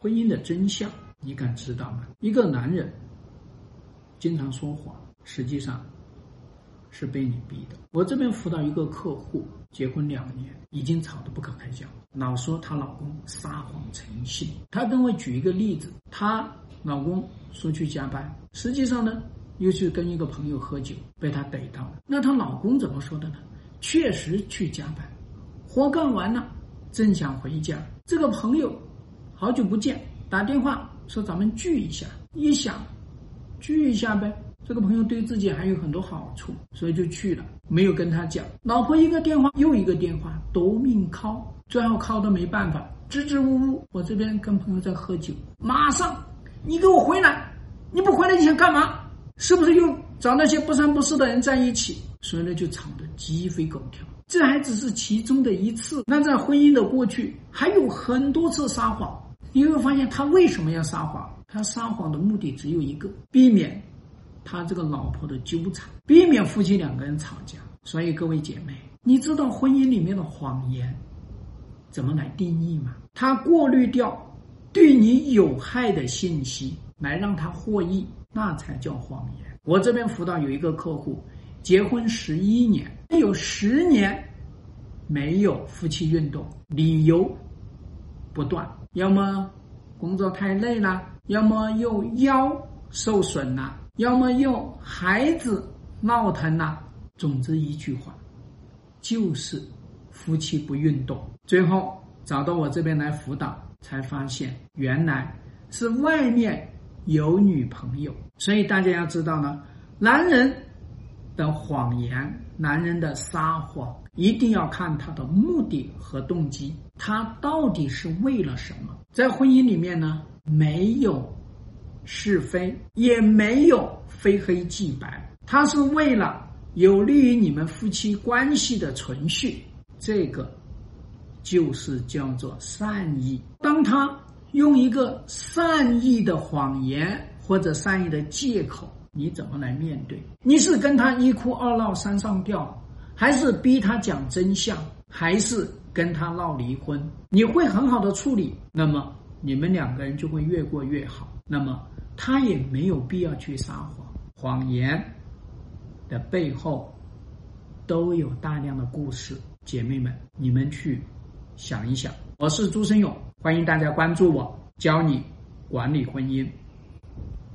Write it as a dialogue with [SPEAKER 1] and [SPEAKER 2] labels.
[SPEAKER 1] 婚姻的真相，你敢知道吗？一个男人经常说谎，实际上是被你逼的。我这边辅导一个客户，结婚两年，已经吵得不可开交，老说她老公撒谎成性。她跟我举一个例子，她老公说去加班，实际上呢，又去跟一个朋友喝酒，被她逮到了。那她老公怎么说的呢？确实去加班，活干完了，正想回家，这个朋友好久不见，打电话说咱们聚一下。一想，聚一下呗，这个朋友对自己还有很多好处，所以就去了，没有跟他讲。老婆一个电话又一个电话，夺命 call，最后 call 都没办法，支支吾吾。我这边跟朋友在喝酒，马上你给我回来，你不回来你想干嘛？是不是又找那些不三不四的人在一起？所以呢，就吵得鸡飞狗跳。这还只是其中的一次。那在婚姻的过去，还有很多次撒谎。你会发现，他为什么要撒谎？他撒谎的目的只有一个：避免他这个老婆的纠缠，避免夫妻两个人吵架。所以，各位姐妹，你知道婚姻里面的谎言怎么来定义吗？他过滤掉对你有害的信息，来让他获益，那才叫谎言。我这边辅导有一个客户。结婚十一年，有十年没有夫妻运动，理由不断，要么工作太累了，要么又腰受损了，要么又孩子闹腾了。总之一句话，就是夫妻不运动。最后找到我这边来辅导，才发现原来是外面有女朋友。所以大家要知道呢，男人。的谎言，男人的撒谎，一定要看他的目的和动机，他到底是为了什么？在婚姻里面呢，没有是非，也没有非黑即白，他是为了有利于你们夫妻关系的存续，这个就是叫做善意。当他用一个善意的谎言或者善意的借口。你怎么来面对？你是跟他一哭二闹三上吊，还是逼他讲真相，还是跟他闹离婚？你会很好的处理，那么你们两个人就会越过越好。那么他也没有必要去撒谎，谎言的背后都有大量的故事。姐妹们，你们去想一想。我是朱生勇，欢迎大家关注我，教你管理婚姻。